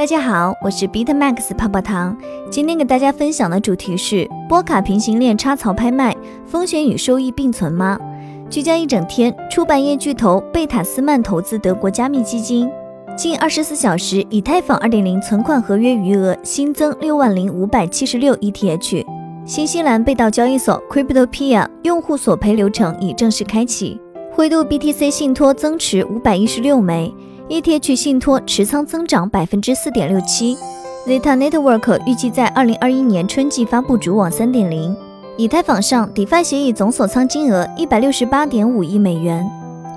大家好，我是 Beat Max 泡泡糖。今天给大家分享的主题是波卡平行链插槽拍卖，风险与收益并存吗？聚焦一整天，出版业巨头贝塔斯曼投资德国加密基金。近二十四小时，以太坊2.0存款合约余额新增六万零五百七十六 ETH。新西兰被盗交易所 Cryptopia 用户索赔流程已正式开启。灰度 BTC 信托增持五百一十六枚。ETH 信托持仓增长百分之四点六七。Zeta Network 预计在二零二一年春季发布主网三点零。以太坊上 DeFi 协议总锁仓金额一百六十八点五亿美元。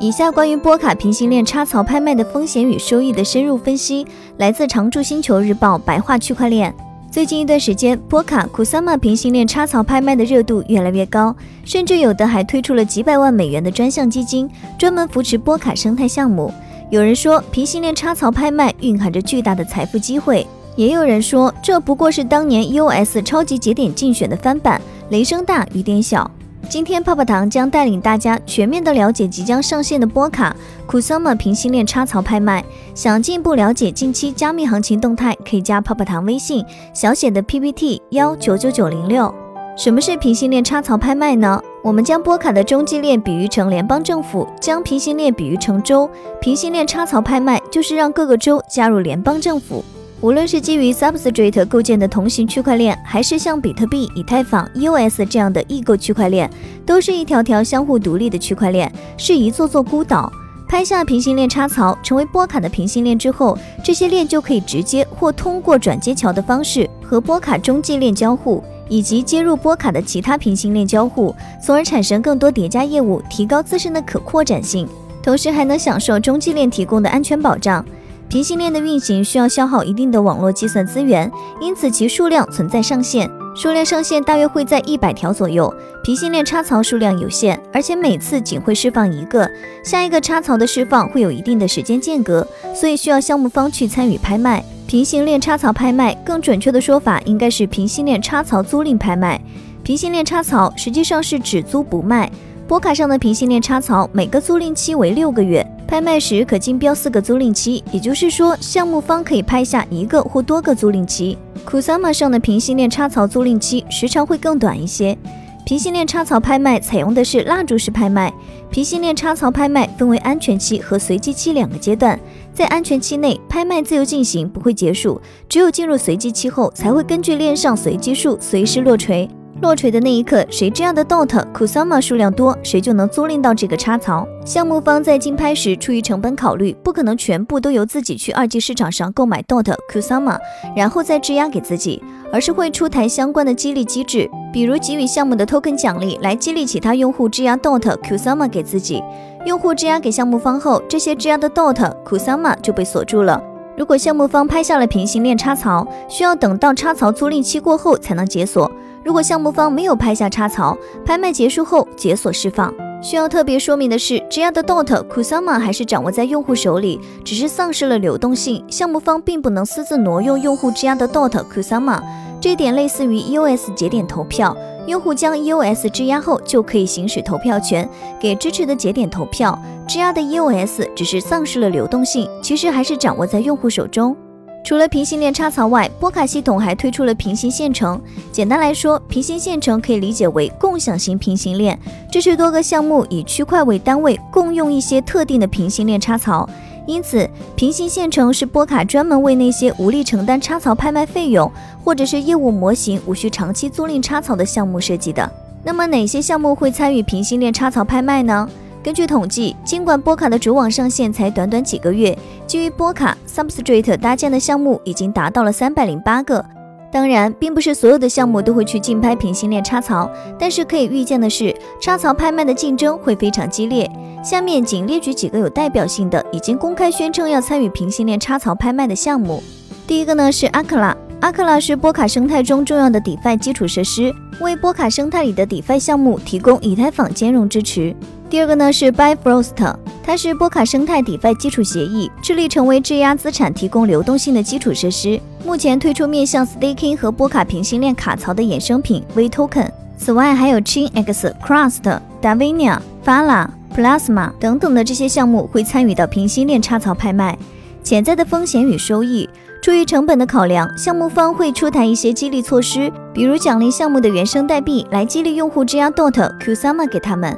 以下关于波卡平行链插槽拍卖的风险与收益的深入分析，来自常驻星球日报白话区块链。最近一段时间，波卡 Kusama 平行链插槽拍卖的热度越来越高，甚至有的还推出了几百万美元的专项基金，专门扶持波卡生态项目。有人说，平行链插槽拍卖蕴含着巨大的财富机会；也有人说，这不过是当年 U S 超级节点竞选的翻版，雷声大雨点小。今天泡泡糖将带领大家全面的了解即将上线的波卡 Kusama 平行链插槽拍卖。想进一步了解近期加密行情动态，可以加泡泡糖微信小写的 PPT 幺九九九零六。什么是平行链插槽拍卖呢？我们将波卡的中继链比喻成联邦政府，将平行链比喻成州。平行链插槽拍卖就是让各个州加入联邦政府。无论是基于 Substrate 构建的同型区块链，还是像比特币、以太坊、EOS 这样的异构区块链，都是一条条相互独立的区块链，是一座座孤岛。拍下平行链插槽，成为波卡的平行链之后，这些链就可以直接或通过转接桥的方式和波卡中继链交互。以及接入波卡的其他平行链交互，从而产生更多叠加业务，提高自身的可扩展性，同时还能享受中继链提供的安全保障。平行链的运行需要消耗一定的网络计算资源，因此其数量存在上限，数量上限大约会在一百条左右。平行链插槽数量有限，而且每次仅会释放一个，下一个插槽的释放会有一定的时间间隔，所以需要项目方去参与拍卖。平行链插槽拍卖，更准确的说法应该是平行链插槽租赁拍卖。平行链插槽实际上是只租不卖。波卡上的平行链插槽每个租赁期为六个月，拍卖时可竞标四个租赁期，也就是说项目方可以拍下一个或多个租赁期。Kusama 上的平行链插槽租赁期时长会更短一些。平行链插槽拍卖采用的是蜡烛式拍卖。平行链插槽拍卖分为安全期和随机期两个阶段。在安全期内，拍卖自由进行，不会结束。只有进入随机期后，才会根据链上随机数随时落锤。落锤的那一刻，谁这样的 DOT Kusama 数量多，谁就能租赁到这个插槽。项目方在竞拍时，出于成本考虑，不可能全部都由自己去二级市场上购买 DOT Kusama，然后再质押给自己，而是会出台相关的激励机制，比如给予项目的 token 奖励，来激励其他用户质押 DOT Kusama 给自己。用户质押给项目方后，这些质押的 DOT Kusama 就被锁住了。如果项目方拍下了平行链插槽，需要等到插槽租赁期过后才能解锁。如果项目方没有拍下插槽，拍卖结束后解锁释放。需要特别说明的是，质押的 DOT Kusama 还是掌握在用户手里，只是丧失了流动性。项目方并不能私自挪用用户质押的 DOT Kusama，这一点类似于 EOS 节点投票，用户将 EOS 质押后就可以行使投票权，给支持的节点投票。质押的 EOS 只是丧失了流动性，其实还是掌握在用户手中。除了平行链插槽外，波卡系统还推出了平行线程。简单来说，平行线程可以理解为共享型平行链，这是多个项目以区块为单位共用一些特定的平行链插槽。因此，平行线程是波卡专门为那些无力承担插槽拍卖费用，或者是业务模型无需长期租赁插槽的项目设计的。那么，哪些项目会参与平行链插槽拍卖呢？根据统计，尽管波卡的主网上线才短短几个月，基于波卡 Substrate 搭建的项目已经达到了三百零八个。当然，并不是所有的项目都会去竞拍平行链插槽，但是可以预见的是，插槽拍卖的竞争会非常激烈。下面仅列举几个有代表性的、已经公开宣称要参与平行链插槽拍卖的项目。第一个呢是阿克拉，阿克拉是波卡生态中重要的 DeFi 基础设施，为波卡生态里的 DeFi 项目提供以太坊兼容支持。第二个呢是 Bifrost，它是波卡生态 DeFi 基础协议，致力成为质押资产提供流动性的基础设施。目前推出面向 Staking 和波卡平行链卡槽的衍生品 V Token。此外，还有 Chinx、Crust、Davinia、Fala、Plasma 等等的这些项目会参与到平行链插槽拍卖。潜在的风险与收益。出于成本的考量，项目方会出台一些激励措施，比如奖励项目的原生代币，来激励用户质押 DOT Kusama 给他们。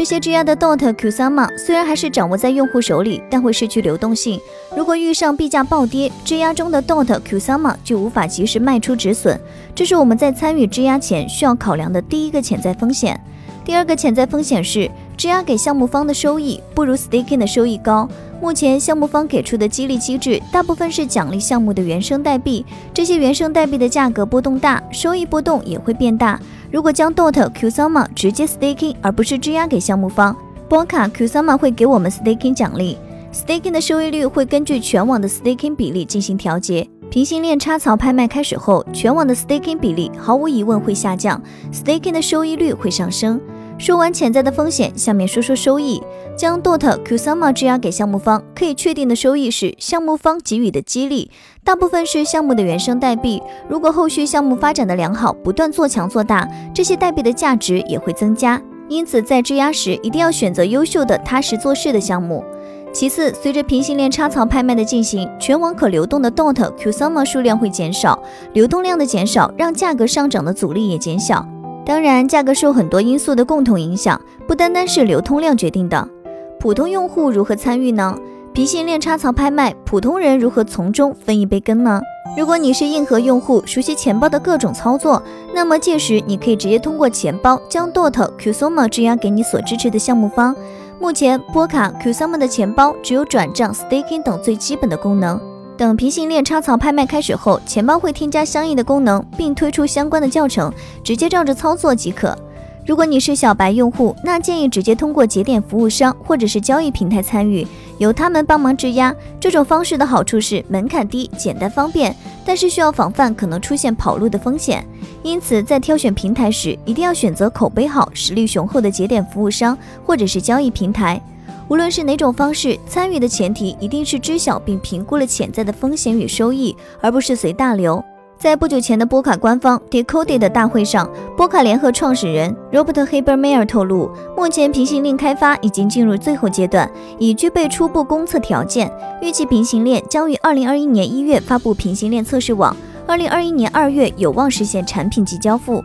这些质押的 DOT Kusama 虽然还是掌握在用户手里，但会失去流动性。如果遇上币价暴跌，质押中的 DOT Kusama 就无法及时卖出止损。这是我们在参与质押前需要考量的第一个潜在风险。第二个潜在风险是，质押给项目方的收益不如 staking 的收益高。目前项目方给出的激励机制大部分是奖励项目的原生代币，这些原生代币的价格波动大，收益波动也会变大。如果将 DOT Kusama 直接 staking 而不是质押给项目方，波卡 Kusama 会给我们 staking 奖励，staking 的收益率会根据全网的 staking 比例进行调节。平行链插槽拍卖开始后，全网的 staking 比例毫无疑问会下降，staking 的收益率会上升。说完潜在的风险，下面说说收益。将 DOT Q sama 质押给项目方，可以确定的收益是项目方给予的激励，大部分是项目的原生代币。如果后续项目发展的良好，不断做强做大，这些代币的价值也会增加。因此，在质押时一定要选择优秀的、踏实做事的项目。其次，随着平行链插槽拍卖的进行，全网可流动的 DOT Kusama 数量会减少，流动量的减少让价格上涨的阻力也减小。当然，价格受很多因素的共同影响，不单单是流通量决定的。普通用户如何参与呢？平行链插槽拍卖，普通人如何从中分一杯羹呢？如果你是硬核用户，熟悉钱包的各种操作，那么届时你可以直接通过钱包将 DOT Kusama 质押给你所支持的项目方。目前，波卡 Kusama 的钱包只有转账、staking 等最基本的功能。等平行链插槽拍卖开始后，钱包会添加相应的功能，并推出相关的教程，直接照着操作即可。如果你是小白用户，那建议直接通过节点服务商或者是交易平台参与，由他们帮忙质押。这种方式的好处是门槛低、简单方便，但是需要防范可能出现跑路的风险。因此，在挑选平台时，一定要选择口碑好、实力雄厚的节点服务商或者是交易平台。无论是哪种方式，参与的前提一定是知晓并评估了潜在的风险与收益，而不是随大流。在不久前的波卡官方 Decoded 的大会上，波卡联合创始人 Robert Habermeyer 透露，目前平行链开发已经进入最后阶段，已具备初步公测条件，预计平行链将于二零二一年一月发布平行链测试网，二零二一年二月有望实现产品及交付。